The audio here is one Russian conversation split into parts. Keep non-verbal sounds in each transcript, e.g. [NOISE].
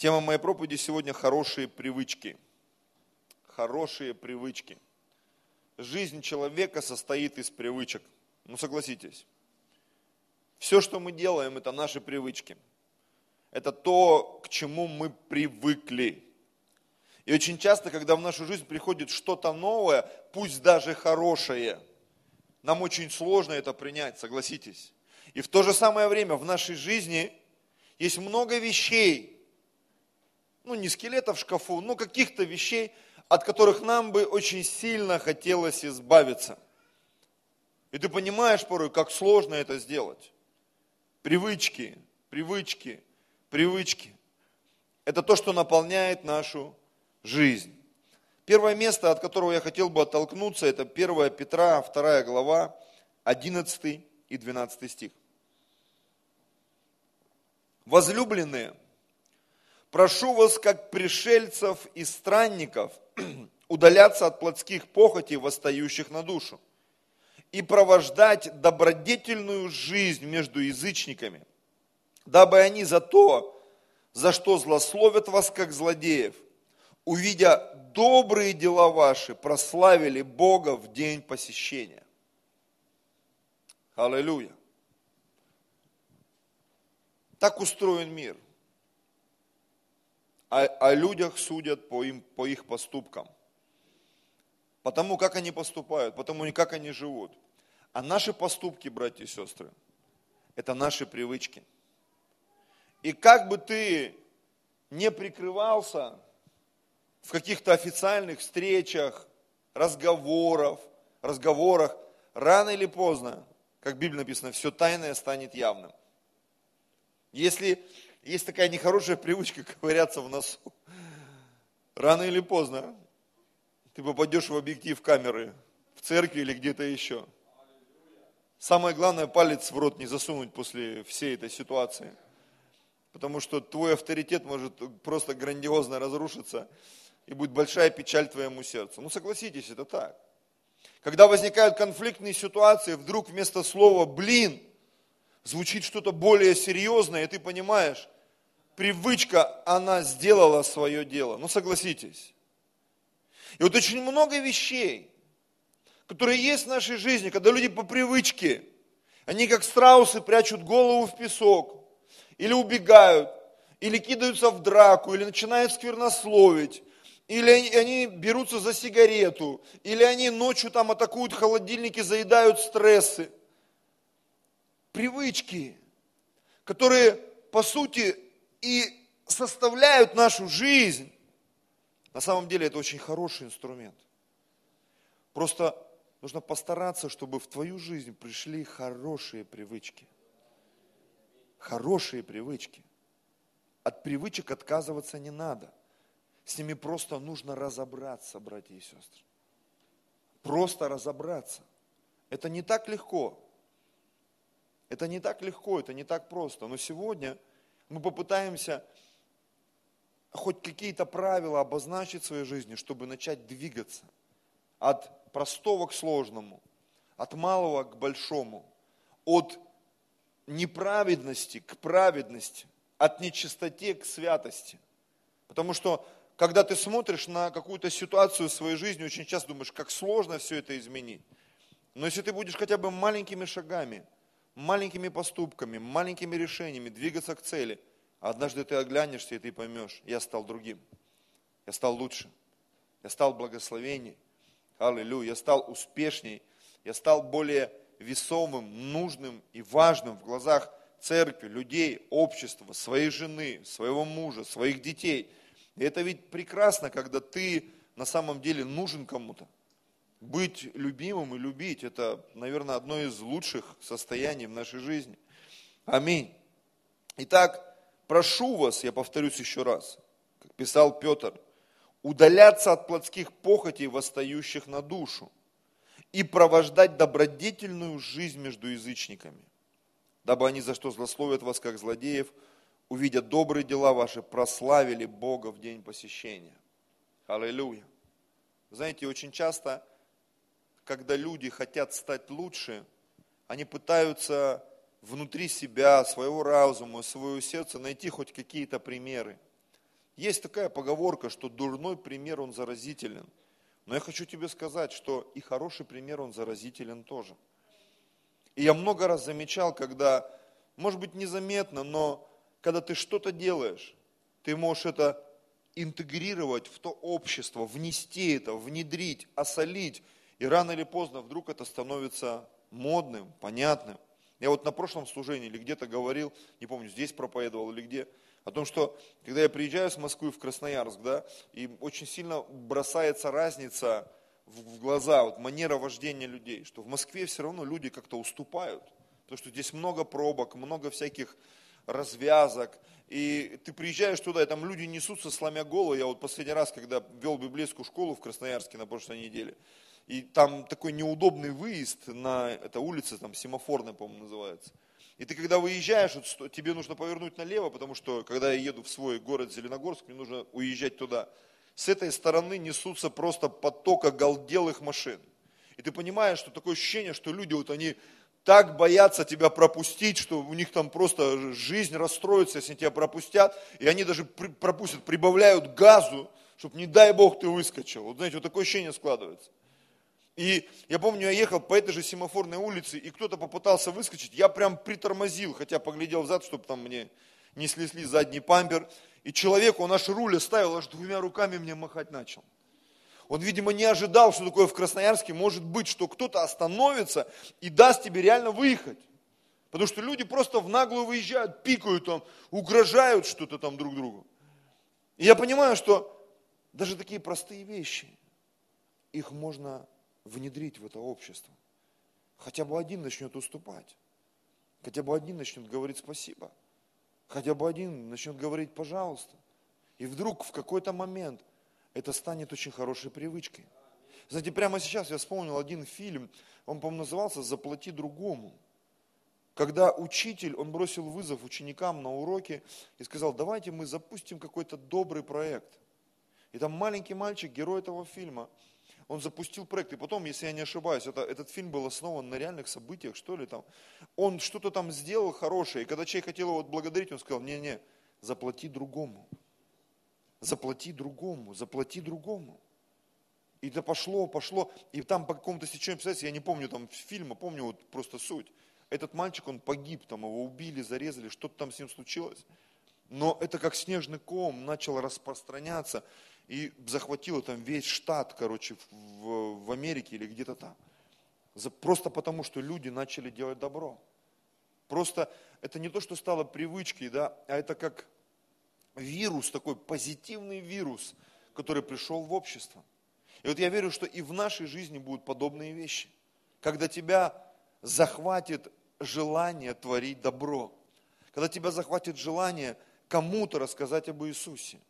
Тема моей проповеди сегодня – хорошие привычки. Хорошие привычки. Жизнь человека состоит из привычек. Ну, согласитесь. Все, что мы делаем, это наши привычки. Это то, к чему мы привыкли. И очень часто, когда в нашу жизнь приходит что-то новое, пусть даже хорошее, нам очень сложно это принять, согласитесь. И в то же самое время в нашей жизни есть много вещей, ну не скелетов в шкафу, но каких-то вещей, от которых нам бы очень сильно хотелось избавиться. И ты понимаешь порой, как сложно это сделать. Привычки, привычки, привычки. Это то, что наполняет нашу жизнь. Первое место, от которого я хотел бы оттолкнуться, это 1 Петра, 2 глава, 11 и 12 стих. Возлюбленные, прошу вас, как пришельцев и странников, [CLEARS THROAT] удаляться от плотских похотей, восстающих на душу, и провождать добродетельную жизнь между язычниками, дабы они за то, за что злословят вас, как злодеев, увидя добрые дела ваши, прославили Бога в день посещения. Аллилуйя. Так устроен мир. О, о людях судят по, им, по их поступкам. Потому как они поступают, потому как они живут. А наши поступки, братья и сестры, это наши привычки. И как бы ты не прикрывался в каких-то официальных встречах, разговорах, разговорах, рано или поздно, как в Библии написано, все тайное станет явным. Если есть такая нехорошая привычка [LAUGHS] ковыряться в носу, рано или поздно ты попадешь в объектив камеры, в церкви или где-то еще. Самое главное, палец в рот не засунуть после всей этой ситуации. Потому что твой авторитет может просто грандиозно разрушиться, и будет большая печаль твоему сердцу. Ну согласитесь, это так. Когда возникают конфликтные ситуации, вдруг вместо слова «блин» звучит что-то более серьезное, и ты понимаешь, привычка, она сделала свое дело. Ну согласитесь. И вот очень много вещей, которые есть в нашей жизни, когда люди по привычке, они как страусы прячут голову в песок, или убегают, или кидаются в драку, или начинают сквернословить, или они, они берутся за сигарету, или они ночью там атакуют холодильники, заедают стрессы привычки, которые, по сути, и составляют нашу жизнь. На самом деле это очень хороший инструмент. Просто нужно постараться, чтобы в твою жизнь пришли хорошие привычки. Хорошие привычки. От привычек отказываться не надо. С ними просто нужно разобраться, братья и сестры. Просто разобраться. Это не так легко. Это не так легко, это не так просто. Но сегодня мы попытаемся хоть какие-то правила обозначить в своей жизни, чтобы начать двигаться от простого к сложному, от малого к большому, от неправедности к праведности, от нечистоте к святости. Потому что, когда ты смотришь на какую-то ситуацию в своей жизни, очень часто думаешь, как сложно все это изменить. Но если ты будешь хотя бы маленькими шагами – маленькими поступками, маленькими решениями двигаться к цели. Однажды ты оглянешься и ты поймешь, я стал другим. Я стал лучше. Я стал благословенней. Аллилуйя. Я стал успешней. Я стал более весомым, нужным и важным в глазах церкви, людей, общества, своей жены, своего мужа, своих детей. И это ведь прекрасно, когда ты на самом деле нужен кому-то. Быть любимым и любить – это, наверное, одно из лучших состояний в нашей жизни. Аминь. Итак, прошу вас, я повторюсь еще раз, как писал Петр, удаляться от плотских похотей, восстающих на душу, и провождать добродетельную жизнь между язычниками, дабы они за что злословят вас, как злодеев, увидя добрые дела ваши, прославили Бога в день посещения. Аллилуйя. Знаете, очень часто когда люди хотят стать лучше, они пытаются внутри себя, своего разума, своего сердца найти хоть какие-то примеры. Есть такая поговорка, что дурной пример, он заразителен. Но я хочу тебе сказать, что и хороший пример, он заразителен тоже. И я много раз замечал, когда, может быть, незаметно, но когда ты что-то делаешь, ты можешь это интегрировать в то общество, внести это, внедрить, осолить. И рано или поздно вдруг это становится модным, понятным. Я вот на прошлом служении или где-то говорил, не помню, здесь проповедовал или где, о том, что когда я приезжаю с Москвы в Красноярск, да, и очень сильно бросается разница в, глаза, вот манера вождения людей, что в Москве все равно люди как-то уступают, потому что здесь много пробок, много всяких развязок, и ты приезжаешь туда, и там люди несутся, сломя голову. Я вот последний раз, когда вел библейскую школу в Красноярске на прошлой неделе, и там такой неудобный выезд на, это улица там семафорная, по-моему, называется. И ты когда выезжаешь, вот, тебе нужно повернуть налево, потому что когда я еду в свой город Зеленогорск, мне нужно уезжать туда. С этой стороны несутся просто поток оголделых машин. И ты понимаешь, что такое ощущение, что люди вот они так боятся тебя пропустить, что у них там просто жизнь расстроится, если тебя пропустят. И они даже пропустят, прибавляют газу, чтобы не дай бог ты выскочил. Вот знаете, вот такое ощущение складывается. И я помню, я ехал по этой же семафорной улице, и кто-то попытался выскочить, я прям притормозил, хотя поглядел взад, чтобы там мне не слезли задний пампер. И человек, он аж руль оставил, аж двумя руками мне махать начал. Он, видимо, не ожидал, что такое в Красноярске может быть, что кто-то остановится и даст тебе реально выехать. Потому что люди просто в наглую выезжают, пикают там, угрожают что-то там друг другу. И я понимаю, что даже такие простые вещи, их можно внедрить в это общество. Хотя бы один начнет уступать. Хотя бы один начнет говорить спасибо. Хотя бы один начнет говорить пожалуйста. И вдруг в какой-то момент это станет очень хорошей привычкой. Знаете, прямо сейчас я вспомнил один фильм, он, по-моему, назывался «Заплати другому». Когда учитель, он бросил вызов ученикам на уроке и сказал, давайте мы запустим какой-то добрый проект. И там маленький мальчик, герой этого фильма, он запустил проект, и потом, если я не ошибаюсь, это, этот фильм был основан на реальных событиях, что ли там. Он что-то там сделал хорошее, и когда человек хотел его благодарить, он сказал, не-не, заплати другому. Заплати другому, заплати другому. И это пошло, пошло, и там по какому-то стечению обстоятельств, я не помню там фильма, помню вот просто суть. Этот мальчик, он погиб, там его убили, зарезали, что-то там с ним случилось. Но это как снежный ком начал распространяться и захватило там весь штат, короче, в, в Америке или где-то там. Просто потому, что люди начали делать добро. Просто это не то, что стало привычкой, да, а это как вирус, такой позитивный вирус, который пришел в общество. И вот я верю, что и в нашей жизни будут подобные вещи. Когда тебя захватит желание творить добро. Когда тебя захватит желание кому-то рассказать об Иисусе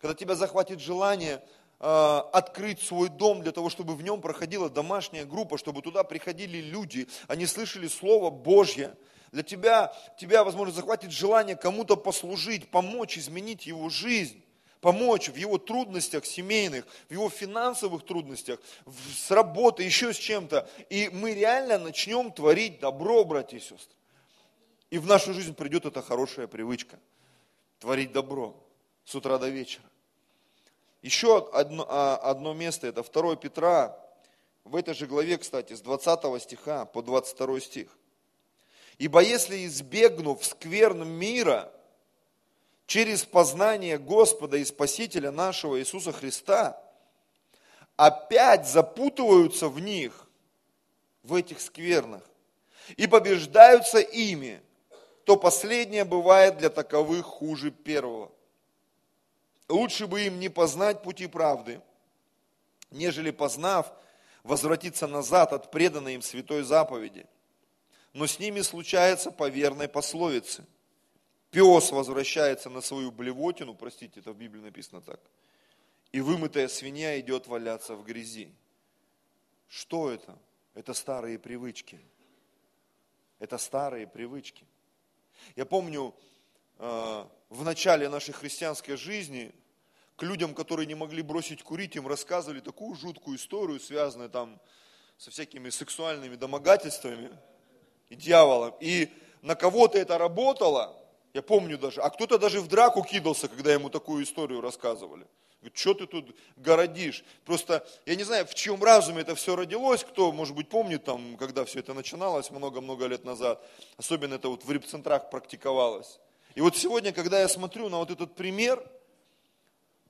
когда тебя захватит желание э, открыть свой дом для того, чтобы в нем проходила домашняя группа, чтобы туда приходили люди, они слышали Слово Божье. Для тебя, тебя, возможно, захватит желание кому-то послужить, помочь изменить его жизнь помочь в его трудностях семейных, в его финансовых трудностях, с работой, еще с чем-то. И мы реально начнем творить добро, братья и сестры. И в нашу жизнь придет эта хорошая привычка. Творить добро с утра до вечера. Еще одно, а, одно место, это 2 Петра, в этой же главе, кстати, с 20 стиха по 22 стих. Ибо если избегнув скверн мира, через познание Господа и Спасителя нашего Иисуса Христа, опять запутываются в них, в этих сквернах, и побеждаются ими, то последнее бывает для таковых хуже первого. Лучше бы им не познать пути правды, нежели познав, возвратиться назад от преданной им святой заповеди. Но с ними случается по верной пословице. Пес возвращается на свою блевотину, простите, это в Библии написано так, и вымытая свинья идет валяться в грязи. Что это? Это старые привычки. Это старые привычки. Я помню, э, в начале нашей христианской жизни к людям, которые не могли бросить курить, им рассказывали такую жуткую историю, связанную там со всякими сексуальными домогательствами и дьяволом. И на кого-то это работало, Я помню даже. А кто-то даже в драку кидался, когда ему такую историю рассказывали. Говорит, что ты тут городишь? Просто, я не знаю, в чьем разуме это все родилось, кто, может быть, помнит, там, когда все это начиналось много-много лет назад. Особенно это вот в репцентрах практиковалось. И вот сегодня, когда я смотрю на вот этот пример,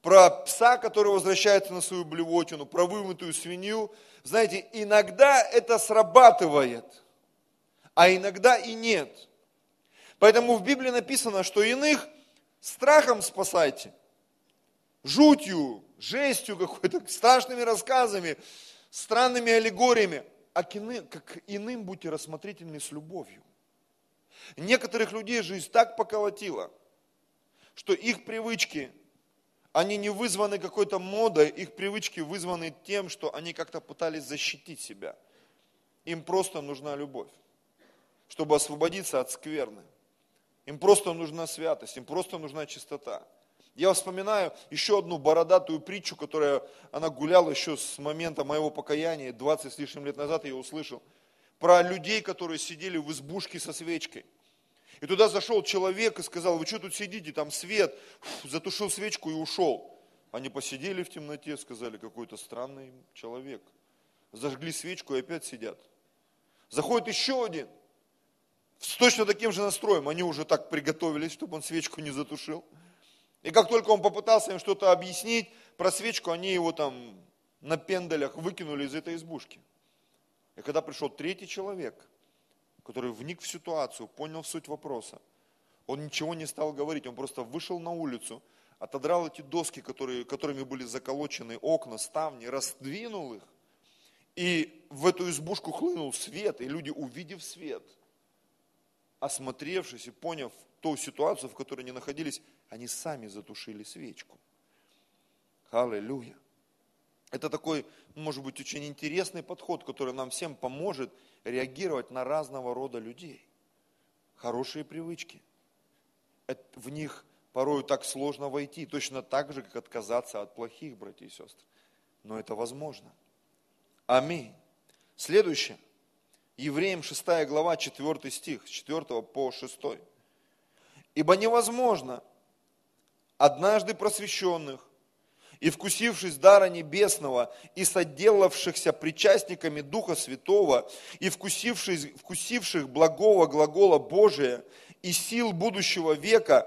про пса, который возвращается на свою блевотину, про вымытую свинью, знаете, иногда это срабатывает, а иногда и нет. Поэтому в Библии написано, что иных страхом спасайте, жутью, жестью какой-то, [LAUGHS] страшными рассказами, странными аллегориями, а к иным, как иным будьте рассмотрительны с любовью. Некоторых людей жизнь так поколотила, что их привычки, они не вызваны какой-то модой, их привычки вызваны тем, что они как-то пытались защитить себя. Им просто нужна любовь, чтобы освободиться от скверны. Им просто нужна святость, им просто нужна чистота. Я вспоминаю еще одну бородатую притчу, которая, она гуляла еще с момента моего покаяния, 20 с лишним лет назад я услышал, про людей, которые сидели в избушке со свечкой. И туда зашел человек и сказал, вы что тут сидите, там свет, Фу, затушил свечку и ушел. Они посидели в темноте, сказали, какой-то странный человек. Зажгли свечку и опять сидят. Заходит еще один, с точно таким же настроем. Они уже так приготовились, чтобы он свечку не затушил. И как только он попытался им что-то объяснить про свечку, они его там на пенделях выкинули из этой избушки. И когда пришел третий человек, который вник в ситуацию, понял суть вопроса, он ничего не стал говорить, он просто вышел на улицу, отодрал эти доски, которые, которыми были заколочены окна, ставни, раздвинул их, и в эту избушку хлынул свет, и люди, увидев свет, осмотревшись и поняв ту ситуацию, в которой они находились, они сами затушили свечку. Аллилуйя. Это такой, может быть, очень интересный подход, который нам всем поможет реагировать на разного рода людей. Хорошие привычки. В них порою так сложно войти, точно так же, как отказаться от плохих, братья и сестры. Но это возможно. Аминь. Следующее. Евреям 6 глава, 4 стих, с 4 по 6. Ибо невозможно однажды просвещенных и вкусившись дара небесного, и соделавшихся причастниками Духа Святого, и вкусивших, вкусивших благого глагола Божия, и сил будущего века,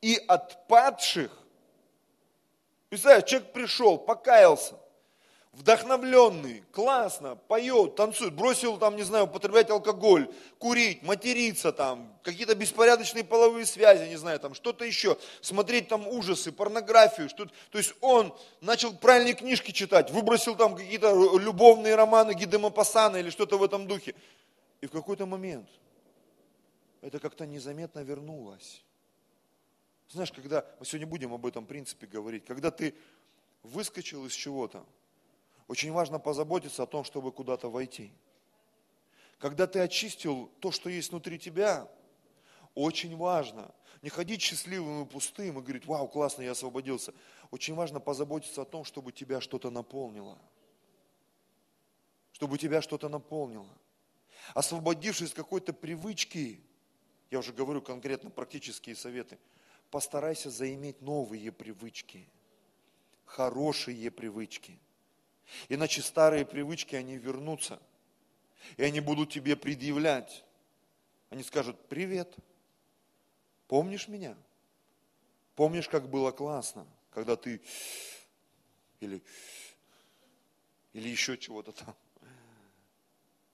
и отпадших. Представляешь, человек пришел, покаялся, вдохновленный, классно, поет, танцует, бросил там, не знаю, употреблять алкоголь, курить, материться там, какие-то беспорядочные половые связи, не знаю, там что-то еще, смотреть там ужасы, порнографию, что то есть он начал правильные книжки читать, выбросил там какие-то любовные романы Гидемопассана или что-то в этом духе. И в какой-то момент это как-то незаметно вернулось. Знаешь, когда, мы сегодня будем об этом принципе говорить, когда ты выскочил из чего-то, очень важно позаботиться о том, чтобы куда-то войти. Когда ты очистил то, что есть внутри тебя, очень важно не ходить счастливым и пустым и говорить, вау, классно, я освободился. Очень важно позаботиться о том, чтобы тебя что-то наполнило. Чтобы тебя что-то наполнило. Освободившись какой-то привычки, я уже говорю конкретно практические советы, постарайся заиметь новые привычки, хорошие привычки – Иначе старые привычки, они вернутся. И они будут тебе предъявлять. Они скажут, привет, помнишь меня? Помнишь, как было классно, когда ты или, или еще чего-то там.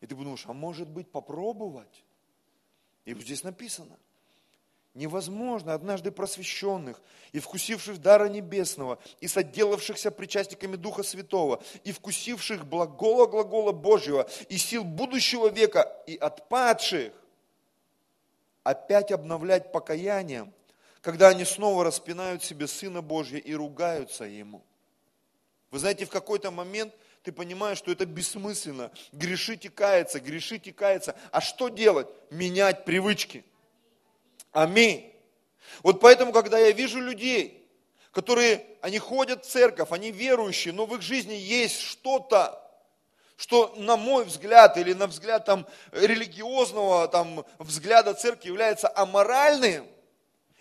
И ты думаешь, а может быть попробовать? И здесь написано – невозможно однажды просвещенных и вкусивших дара небесного, и соделавшихся причастниками Духа Святого, и вкусивших благого глагола Божьего, и сил будущего века, и отпадших, опять обновлять покаяние, когда они снова распинают себе Сына Божьего и ругаются Ему. Вы знаете, в какой-то момент ты понимаешь, что это бессмысленно. Грешить и каяться, грешить и каяться. А что делать? Менять привычки – Аминь. Вот поэтому, когда я вижу людей, которые, они ходят в церковь, они верующие, но в их жизни есть что-то, что на мой взгляд или на взгляд там, религиозного там, взгляда церкви является аморальным,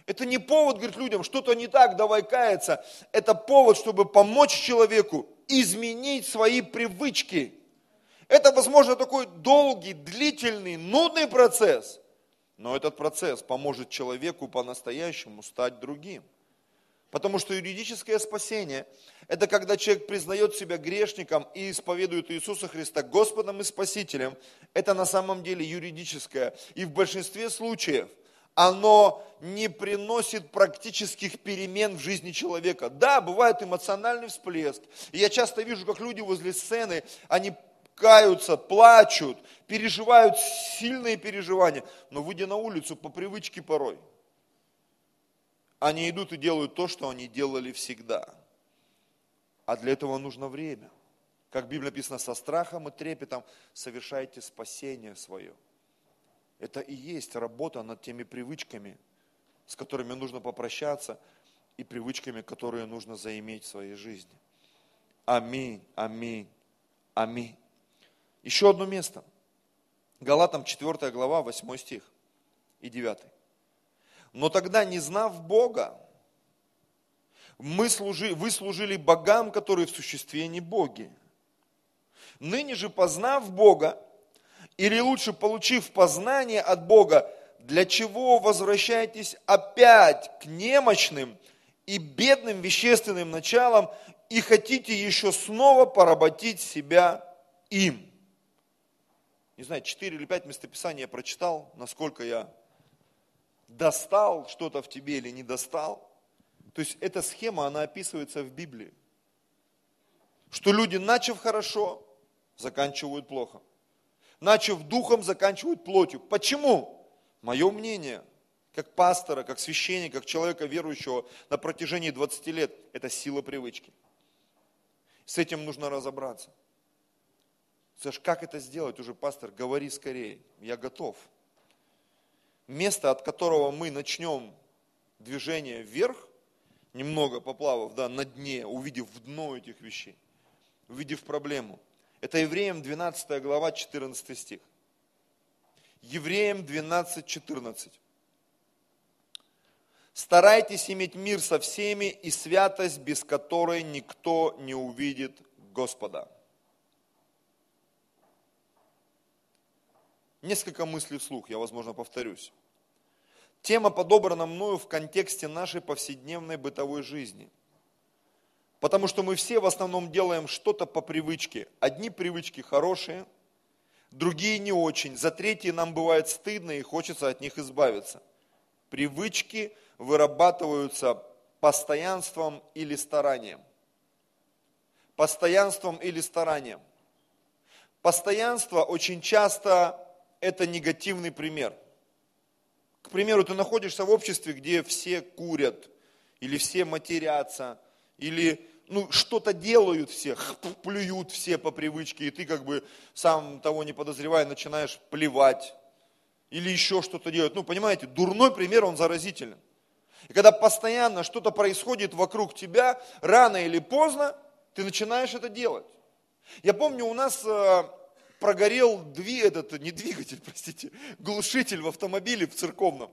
Это не повод говорить людям, что-то не так, давай каяться. Это повод, чтобы помочь человеку изменить свои привычки. Это, возможно, такой долгий, длительный, нудный процесс. Но этот процесс поможет человеку по-настоящему стать другим. Потому что юридическое спасение – это когда человек признает себя грешником и исповедует Иисуса Христа Господом и Спасителем. Это на самом деле юридическое. И в большинстве случаев оно не приносит практических перемен в жизни человека. Да, бывает эмоциональный всплеск. И я часто вижу, как люди возле сцены, они каются, плачут, переживают сильные переживания, но выйдя на улицу по привычке порой – они идут и делают то, что они делали всегда. А для этого нужно время. Как в Библии написано, со страхом и трепетом совершайте спасение свое. Это и есть работа над теми привычками, с которыми нужно попрощаться, и привычками, которые нужно заиметь в своей жизни. Аминь, аминь, аминь. Еще одно место. Галатам 4 глава, 8 стих и 9. Но тогда, не знав Бога, мы служи, вы служили богам, которые в существе не боги. Ныне же, познав Бога, или лучше получив познание от Бога, для чего возвращаетесь опять к немощным и бедным вещественным началам и хотите еще снова поработить себя им? Не знаю, четыре или пять местописаний я прочитал, насколько я достал что-то в тебе или не достал. То есть эта схема, она описывается в Библии. Что люди, начав хорошо, заканчивают плохо. Начав духом, заканчивают плотью. Почему? Мое мнение, как пастора, как священника, как человека верующего на протяжении 20 лет, это сила привычки. С этим нужно разобраться. Слышь, как это сделать уже, пастор? Говори скорее, я готов место, от которого мы начнем движение вверх, немного поплавав да, на дне, увидев дно этих вещей, увидев проблему. Это Евреям 12 глава, 14 стих. Евреям 12, 14. Старайтесь иметь мир со всеми и святость, без которой никто не увидит Господа. Несколько мыслей вслух, я, возможно, повторюсь. Тема подобрана мною в контексте нашей повседневной бытовой жизни. Потому что мы все в основном делаем что-то по привычке. Одни привычки хорошие, другие не очень. За третьи нам бывает стыдно и хочется от них избавиться. Привычки вырабатываются постоянством или старанием. Постоянством или старанием. Постоянство очень часто это негативный пример. К примеру, ты находишься в обществе, где все курят, или все матерятся, или ну, что-то делают все, [LAUGHS] плюют все по привычке, и ты как бы сам того не подозревая начинаешь плевать, или еще что-то делать. Ну, понимаете, дурной пример, он заразителен. И когда постоянно что-то происходит вокруг тебя, рано или поздно ты начинаешь это делать. Я помню, у нас э, прогорел дви, этот, не двигатель, [LAUGHS] простите, глушитель в автомобиле в церковном.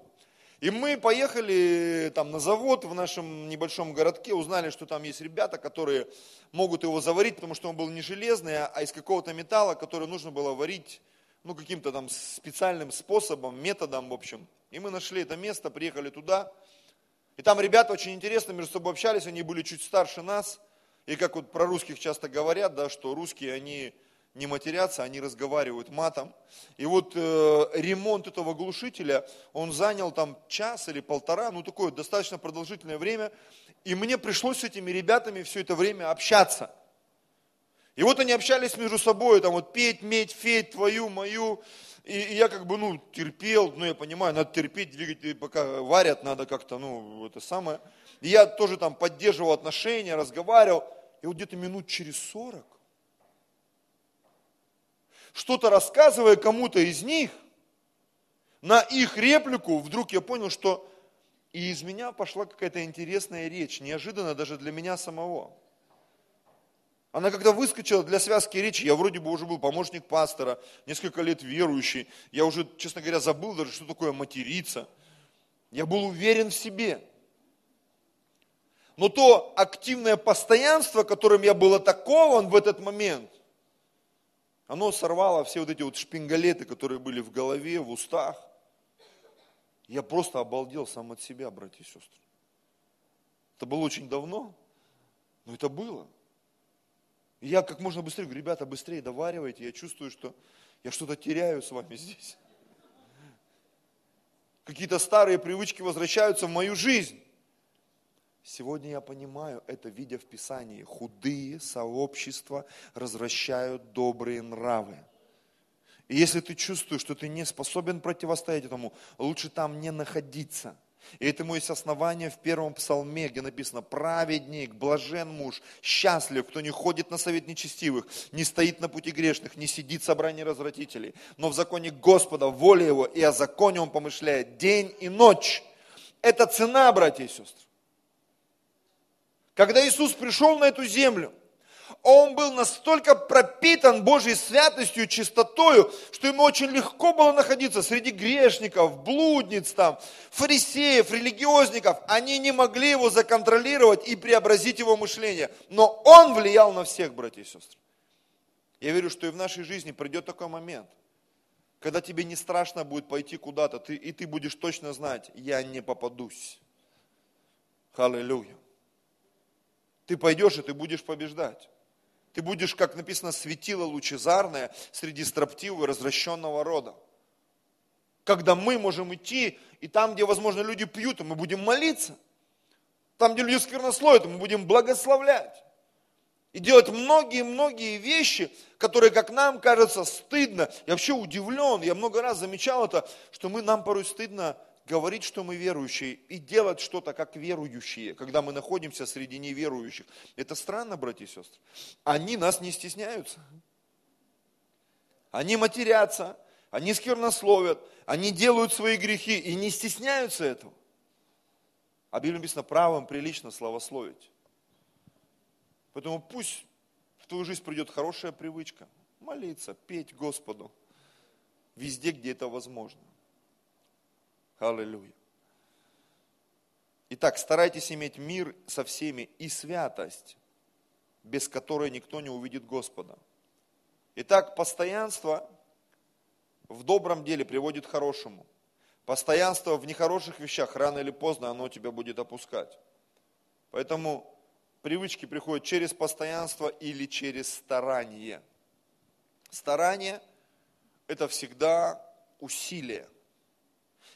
И мы поехали там на завод в нашем небольшом городке, узнали, что там есть ребята, которые могут его заварить, потому что он был не железный, а из какого-то металла, который нужно было варить ну, каким-то там специальным способом, методом, в общем. И мы нашли это место, приехали туда. И там ребята очень интересно между собой общались, они были чуть старше нас. И как вот про русских часто говорят, да, что русские, они не матерятся, они разговаривают матом. И вот э, ремонт этого глушителя, он занял там час или полтора, ну такое достаточно продолжительное время. И мне пришлось с этими ребятами все это время общаться. И вот они общались между собой, там вот петь, медь, феть, твою, мою. И, и я как бы, ну, терпел, ну, я понимаю, надо терпеть, двигать, пока варят, надо как-то, ну, это самое. И я тоже там поддерживал отношения, разговаривал. И вот где-то минут через сорок что-то рассказывая кому-то из них, на их реплику вдруг я понял, что и из меня пошла какая-то интересная речь, неожиданно даже для меня самого. Она когда выскочила для связки речи, я вроде бы уже был помощник пастора, несколько лет верующий, я уже, честно говоря, забыл даже, что такое материться. Я был уверен в себе. Но то активное постоянство, которым я был атакован в этот момент, оно сорвало все вот эти вот шпингалеты, которые были в голове, в устах. Я просто обалдел сам от себя, братья и сестры. Это было очень давно, но это было. И я как можно быстрее говорю, ребята, быстрее доваривайте, я чувствую, что я что-то теряю с вами здесь. Какие-то старые привычки возвращаются в мою жизнь. Сегодня я понимаю это, видя в Писании. Худые сообщества развращают добрые нравы. И если ты чувствуешь, что ты не способен противостоять этому, лучше там не находиться – и этому есть основание в первом псалме, где написано, праведник, блажен муж, счастлив, кто не ходит на совет нечестивых, не стоит на пути грешных, не сидит в собрании развратителей, но в законе Господа, в воле его, и о законе он помышляет день и ночь. Это цена, братья и сестры. Когда Иисус пришел на эту землю, он был настолько пропитан Божьей святостью, чистотою, что ему очень легко было находиться среди грешников, блудниц, там, фарисеев, религиозников. Они не могли его законтролировать и преобразить его мышление. Но он влиял на всех, братья и сестры. Я верю, что и в нашей жизни придет такой момент, когда тебе не страшно будет пойти куда-то, ты, и ты будешь точно знать, я не попадусь. Аллилуйя. Ты пойдешь, и ты будешь побеждать. Ты будешь, как написано, светило лучезарное среди строптивого и развращенного рода. Когда мы можем идти, и там, где, возможно, люди пьют, мы будем молиться. Там, где люди сквернословят, мы будем благословлять. И делать многие-многие вещи, которые, как нам кажется, стыдно. Я вообще удивлен, я много раз замечал это, что мы, нам порой стыдно говорить, что мы верующие, и делать что-то как верующие, когда мы находимся среди неверующих. Это странно, братья и сестры. Они нас не стесняются. Они матерятся, они сквернословят, они делают свои грехи и не стесняются этого. А Библия написано, правым прилично славословить. Поэтому пусть в твою жизнь придет хорошая привычка. Молиться, петь Господу. Везде, где это возможно. Аллилуйя. Итак, старайтесь иметь мир со всеми и святость, без которой никто не увидит Господа. Итак, постоянство в добром деле приводит к хорошему. Постоянство в нехороших вещах рано или поздно оно тебя будет опускать. Поэтому привычки приходят через постоянство или через старание. Старание – это всегда усилие –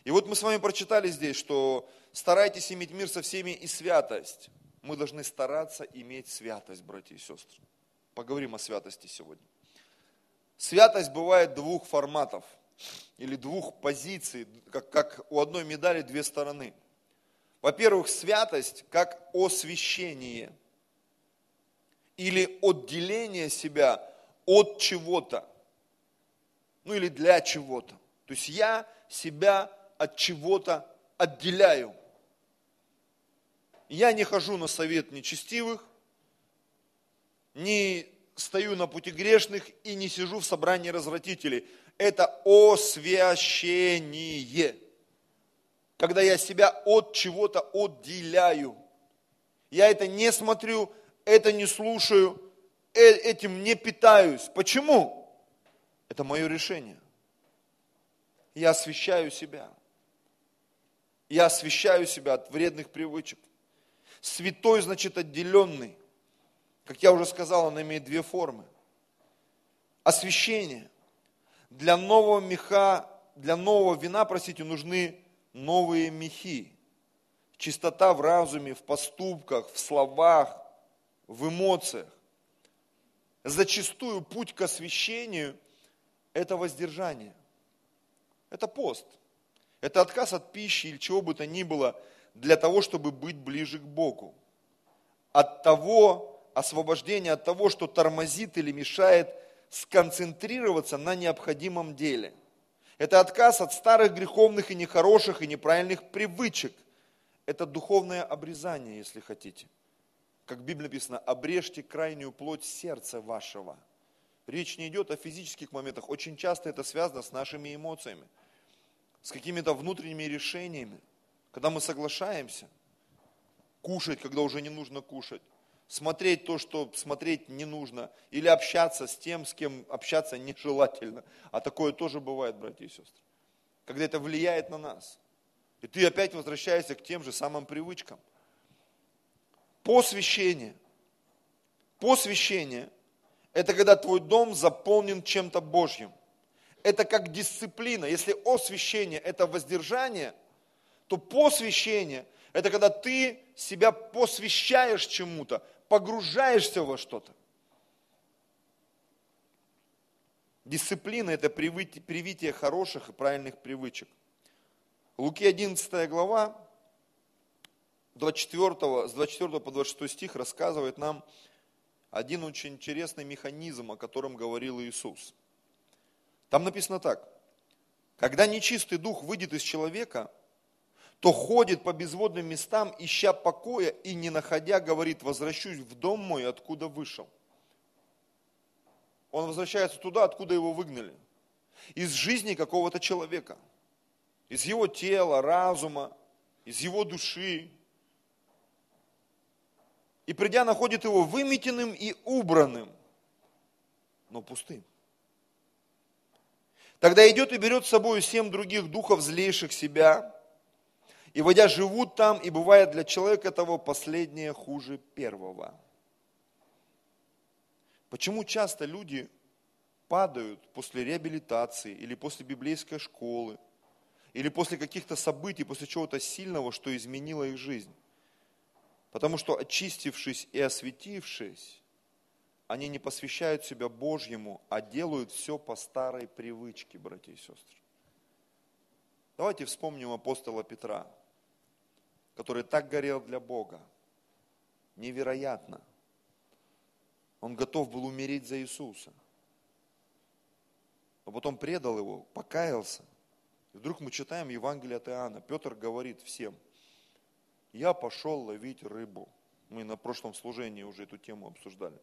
и вот мы с вами прочитали здесь, что старайтесь иметь мир со всеми и святость. Мы должны стараться иметь святость, братья и сестры. Поговорим о святости сегодня. Святость бывает двух форматов или двух позиций, как, как у одной медали две стороны. Во-первых, святость как освящение или отделение себя от чего-то, ну или для чего-то. То есть я себя от чего-то отделяю. Я не хожу на совет нечестивых, не стою на пути грешных и не сижу в собрании развратителей. Это освящение. Когда я себя от чего-то отделяю. Я это не смотрю, это не слушаю, э, этим не питаюсь. Почему? Это мое решение. Я освящаю себя. Я освящаю себя от вредных привычек. Святой значит отделенный. Как я уже сказал, он имеет две формы. Освящение. Для нового меха, для нового вина, простите, нужны новые мехи. Чистота в разуме, в поступках, в словах, в эмоциях. Зачастую путь к освящению – это воздержание. Это пост – это отказ от пищи или чего бы то ни было для того, чтобы быть ближе к Богу. От того освобождения, от того, что тормозит или мешает сконцентрироваться на необходимом деле. Это отказ от старых греховных и нехороших и неправильных привычек. Это духовное обрезание, если хотите. Как в Библии написано, обрежьте крайнюю плоть сердца вашего. Речь не идет о физических моментах. Очень часто это связано с нашими эмоциями с какими-то внутренними решениями, когда мы соглашаемся кушать, когда уже не нужно кушать, смотреть то, что смотреть не нужно, или общаться с тем, с кем общаться нежелательно. А такое тоже бывает, братья и сестры. Когда это влияет на нас. И ты опять возвращаешься к тем же самым привычкам. Посвящение. Посвящение – это когда твой дом заполнен чем-то Божьим. Это как дисциплина. Если освящение – это воздержание, то посвящение – это когда ты себя посвящаешь чему-то, погружаешься во что-то. Дисциплина – это привитие хороших и правильных привычек. Луки 11 глава, 24, с 24 по 26 стих рассказывает нам один очень интересный механизм, о котором говорил Иисус. Там написано так. Когда нечистый дух выйдет из человека – то ходит по безводным местам, ища покоя и не находя, говорит, возвращусь в дом мой, откуда вышел. Он возвращается туда, откуда его выгнали. Из жизни какого-то человека. Из его тела, разума, из его души. И придя, находит его выметенным и убранным, но пустым. Тогда идет и берет с собой семь других духов злейших себя, и войдя живут там, и бывает для человека этого последнее хуже первого. Почему часто люди падают после реабилитации или после библейской школы, или после каких-то событий, после чего-то сильного, что изменило их жизнь? Потому что очистившись и осветившись, они не посвящают себя Божьему, а делают все по старой привычке, братья и сестры. Давайте вспомним апостола Петра который так горел для Бога. Невероятно. Он готов был умереть за Иисуса. Но потом предал его, покаялся. И вдруг мы читаем Евангелие от Иоанна. Петр говорит всем, я пошел ловить рыбу. Мы на прошлом служении уже эту тему обсуждали.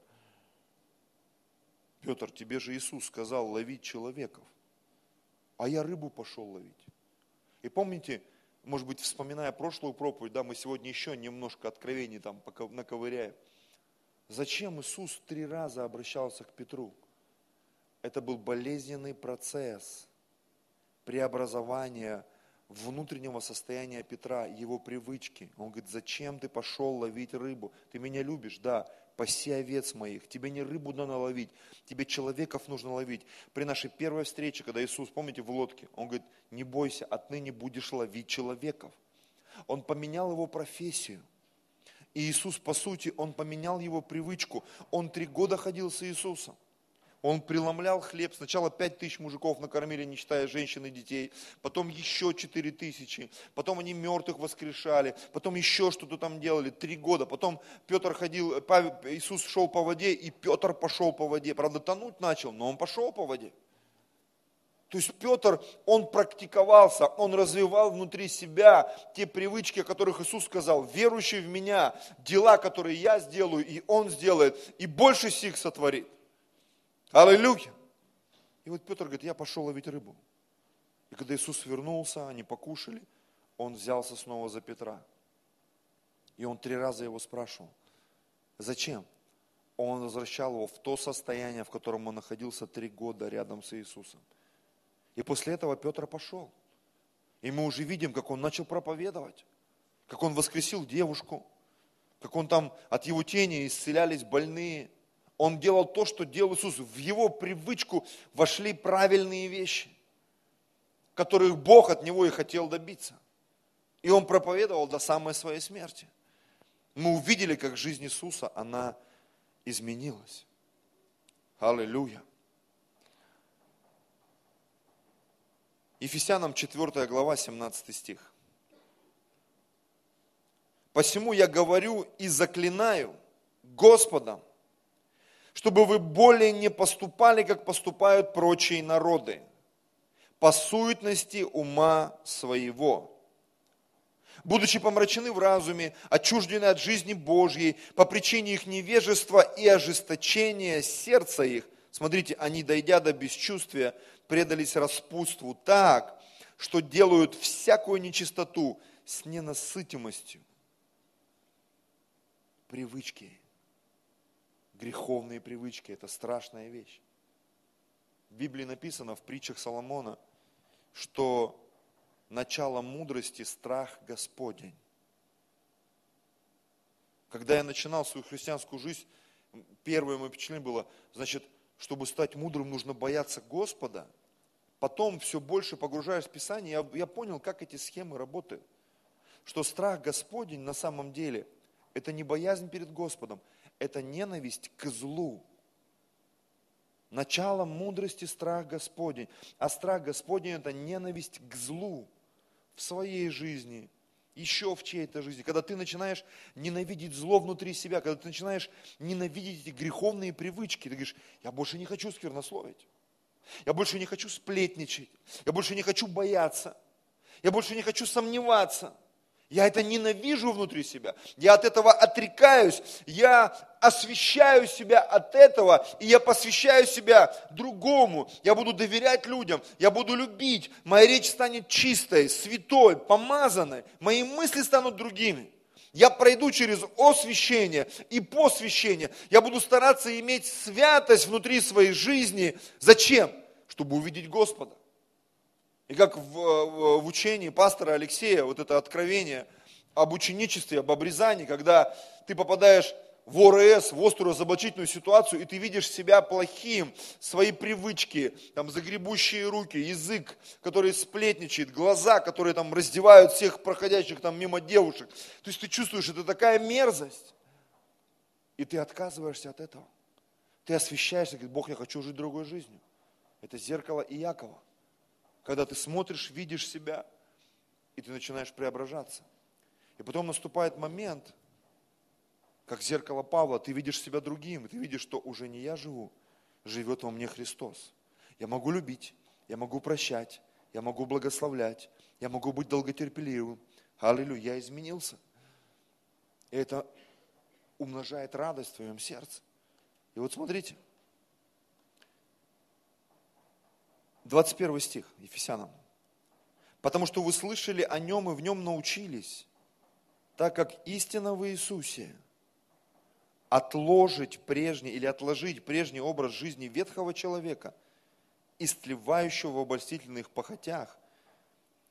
Петр, тебе же Иисус сказал ловить человеков, а я рыбу пошел ловить. И помните, может быть, вспоминая прошлую проповедь, да, мы сегодня еще немножко откровений там наковыряем. Зачем Иисус три раза обращался к Петру? Это был болезненный процесс преобразования внутреннего состояния Петра, его привычки. Он говорит, зачем ты пошел ловить рыбу? Ты меня любишь? Да паси овец моих, тебе не рыбу надо ловить, тебе человеков нужно ловить. При нашей первой встрече, когда Иисус, помните, в лодке, Он говорит, не бойся, отныне будешь ловить человеков. Он поменял его профессию. И Иисус, по сути, Он поменял его привычку. Он три года ходил с Иисусом. Он преломлял хлеб. Сначала пять тысяч мужиков накормили, не считая женщин и детей. Потом еще четыре тысячи. Потом они мертвых воскрешали. Потом еще что-то там делали. Три года. Потом Петр ходил, Иисус шел по воде, и Петр пошел по воде. Правда, тонуть начал, но он пошел по воде. То есть Петр, он практиковался, он развивал внутри себя те привычки, о которых Иисус сказал, верующий в меня, дела, которые я сделаю, и он сделает, и больше сих сотворит. Аллилуйя. И вот Петр говорит, я пошел ловить рыбу. И когда Иисус вернулся, они покушали, он взялся снова за Петра. И он три раза его спрашивал, зачем? Он возвращал его в то состояние, в котором он находился три года рядом с Иисусом. И после этого Петр пошел. И мы уже видим, как он начал проповедовать, как он воскресил девушку, как он там от его тени исцелялись больные, он делал то, что делал Иисус. В его привычку вошли правильные вещи, которых Бог от него и хотел добиться. И он проповедовал до самой своей смерти. Мы увидели, как жизнь Иисуса, она изменилась. Аллилуйя. Ефесянам 4 глава, 17 стих. Посему я говорю и заклинаю Господом, чтобы вы более не поступали, как поступают прочие народы, по суетности ума своего. Будучи помрачены в разуме, отчуждены от жизни Божьей, по причине их невежества и ожесточения сердца их, смотрите, они, дойдя до бесчувствия, предались распутству так, что делают всякую нечистоту, с ненасытимостью. Привычки, греховные привычки – это страшная вещь. В Библии написано в притчах Соломона, что начало мудрости – страх Господень. Когда я начинал свою христианскую жизнь, первое мое впечатление было, значит, чтобы стать мудрым, нужно бояться Господа. Потом все больше погружаясь в Писание, я, я понял, как эти схемы работают. Что страх Господень на самом деле – это не боязнь перед Господом, это ненависть к злу. Начало мудрости – страх Господень. А страх Господень – это ненависть к злу в своей жизни – еще в чьей-то жизни, когда ты начинаешь ненавидеть зло внутри себя, когда ты начинаешь ненавидеть эти греховные привычки, ты говоришь, я больше не хочу сквернословить, я больше не хочу сплетничать, я больше не хочу бояться, я больше не хочу сомневаться, я это ненавижу внутри себя. Я от этого отрекаюсь. Я освещаю себя от этого, и я посвящаю себя другому. Я буду доверять людям, я буду любить. Моя речь станет чистой, святой, помазанной. Мои мысли станут другими. Я пройду через освящение и посвящение. Я буду стараться иметь святость внутри своей жизни. Зачем? Чтобы увидеть Господа. И как в, в учении пастора Алексея, вот это откровение об ученичестве, об обрезании, когда ты попадаешь в ОРС, в острую разоблачительную ситуацию, и ты видишь себя плохим, свои привычки, там, загребущие руки, язык, который сплетничает, глаза, которые там раздевают всех проходящих там мимо девушек. То есть ты чувствуешь, это такая мерзость. И ты отказываешься от этого. Ты освещаешься, говорит, Бог, я хочу жить другой жизнью. Это зеркало Иакова когда ты смотришь, видишь себя, и ты начинаешь преображаться. И потом наступает момент, как зеркало Павла, ты видишь себя другим, ты видишь, что уже не я живу, живет во мне Христос. Я могу любить, я могу прощать, я могу благословлять, я могу быть долготерпеливым. Аллилуйя, я изменился. И это умножает радость в твоем сердце. И вот смотрите, 21 стих, Ефесянам. Потому что вы слышали о нем и в нем научились, так как истина в Иисусе отложить прежний или отложить прежний образ жизни ветхого человека, истлевающего в обольстительных похотях,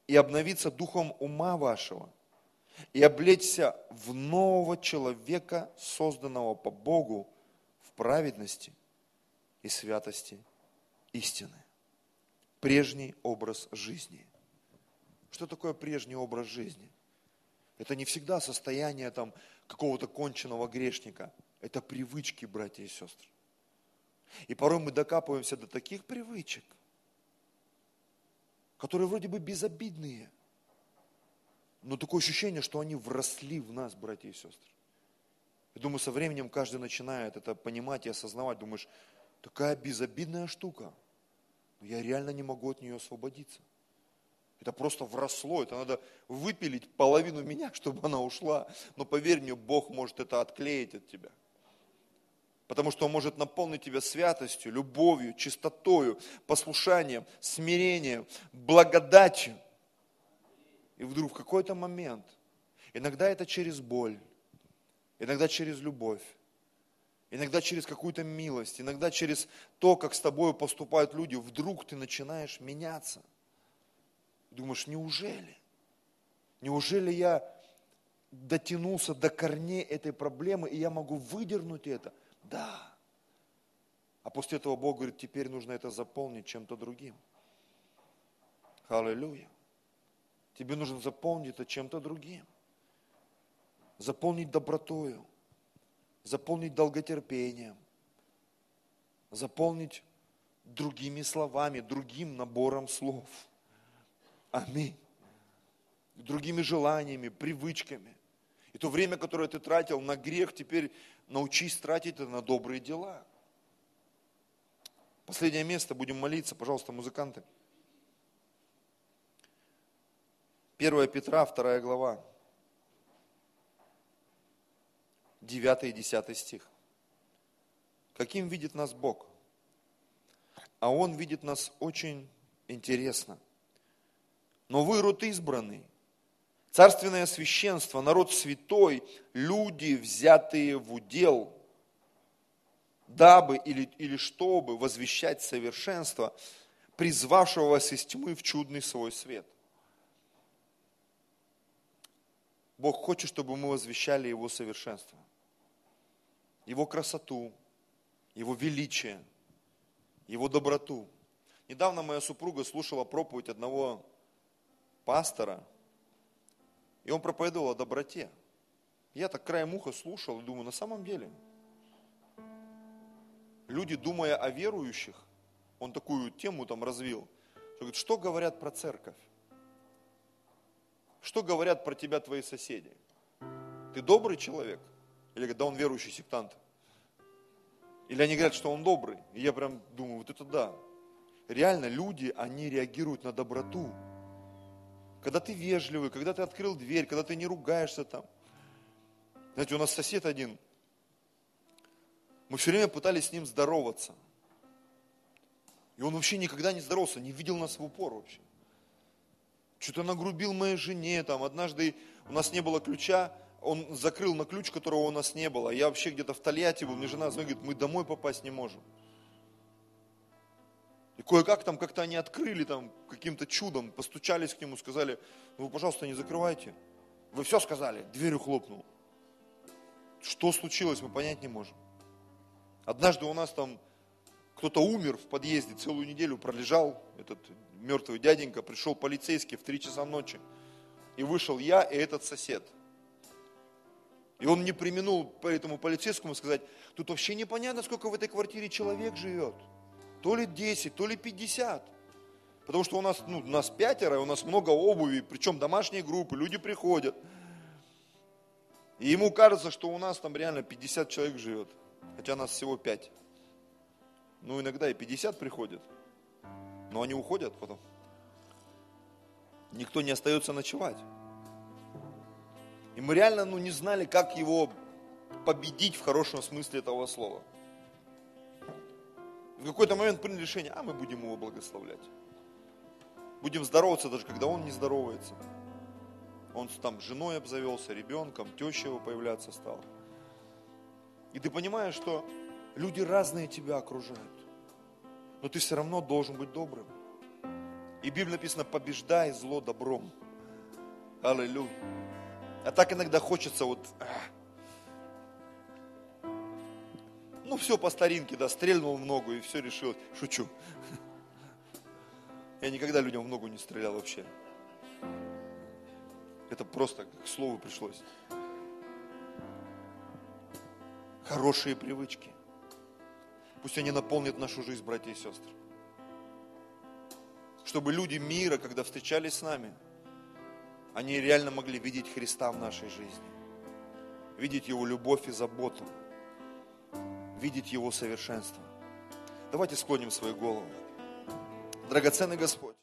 и обновиться духом ума вашего, и облечься в нового человека, созданного по Богу в праведности и святости истины прежний образ жизни. Что такое прежний образ жизни? Это не всегда состояние там какого-то конченного грешника. Это привычки, братья и сестры. И порой мы докапываемся до таких привычек, которые вроде бы безобидные, но такое ощущение, что они вросли в нас, братья и сестры. Я думаю, со временем каждый начинает это понимать и осознавать. Думаешь, такая безобидная штука – но я реально не могу от нее освободиться. Это просто вросло, это надо выпилить половину меня, [LAUGHS] чтобы она ушла. Но поверь мне, Бог может это отклеить от тебя. Потому что Он может наполнить тебя святостью, любовью, чистотою, послушанием, смирением, благодатью. И вдруг в какой-то момент, иногда это через боль, иногда через любовь, иногда через какую-то милость, иногда через то, как с тобой поступают люди, вдруг ты начинаешь меняться. Думаешь, неужели? Неужели я дотянулся до корней этой проблемы, и я могу выдернуть это? Да. А после этого Бог говорит, теперь нужно это заполнить чем-то другим. Аллилуйя. Тебе нужно заполнить это чем-то другим. Заполнить добротою заполнить долготерпением, заполнить другими словами, другим набором слов. Аминь. Другими желаниями, привычками. И то время, которое ты тратил на грех, теперь научись тратить это на добрые дела. Последнее место, будем молиться, пожалуйста, музыканты. 1 Петра, 2 глава. 9 и 10 стих. Каким видит нас Бог? А Он видит нас очень интересно. Но вы род избранный, Царственное священство, народ святой, люди, взятые в удел, дабы или, или чтобы возвещать совершенство, призвавшего вас из тьмы в чудный свой свет. Бог хочет, чтобы мы возвещали Его совершенство, Его красоту, Его величие, Его доброту. Недавно моя супруга слушала проповедь одного пастора, и он проповедовал о доброте. Я так краем уха слушал и думаю, на самом деле, люди, думая о верующих, он такую тему там развил, что, говорит, что говорят про церковь? Что говорят про тебя твои соседи? Ты добрый человек? Или говорят, да он верующий сектант? Или они говорят, что он добрый? И я прям думаю, вот это да. Реально люди, они реагируют на доброту. Когда ты вежливый, когда ты открыл дверь, когда ты не ругаешься там. Знаете, у нас сосед один, мы все время пытались с ним здороваться. И он вообще никогда не здоровался, не видел нас в упор вообще. Что-то нагрубил моей жене, там, однажды у нас не было ключа, он закрыл на ключ, которого у нас не было. Я вообще где-то в Тольятти был, мне жена звонит, говорит, мы домой попасть не можем. И кое-как там как-то они открыли там каким-то чудом, постучались к нему, сказали, ну вы, пожалуйста, не закрывайте. Вы все сказали, дверью хлопнул. Что случилось, мы понять не можем. Однажды у нас там кто-то умер в подъезде, целую неделю пролежал, этот мертвый дяденька, пришел полицейский в три часа ночи. И вышел я и этот сосед. И он не применул этому полицейскому сказать, тут вообще непонятно, сколько в этой квартире человек живет то ли 10, то ли 50. Потому что у нас, ну, нас пятеро, у нас много обуви, причем домашние группы, люди приходят. И ему кажется, что у нас там реально 50 человек живет, хотя нас всего 5. Ну, иногда и 50 приходят, но они уходят потом. Никто не остается ночевать. И мы реально ну, не знали, как его победить в хорошем смысле этого слова в какой-то момент приняли решение, а мы будем его благословлять. Будем здороваться, даже когда он не здоровается. Он там женой обзавелся, ребенком, теща его появляться стала. И ты понимаешь, что люди разные тебя окружают. Но ты все равно должен быть добрым. И в Библии написано, побеждай зло добром. Аллилуйя. А так иногда хочется вот, ну все по старинке, да, стрельнул в ногу и все решил. Шучу. Я никогда людям в ногу не стрелял вообще. Это просто к слову пришлось. Хорошие привычки. Пусть они наполнят нашу жизнь, братья и сестры. Чтобы люди мира, когда встречались с нами, они реально могли видеть Христа в нашей жизни. Видеть Его любовь и заботу видеть Его совершенство. Давайте склоним свою голову. Драгоценный Господь.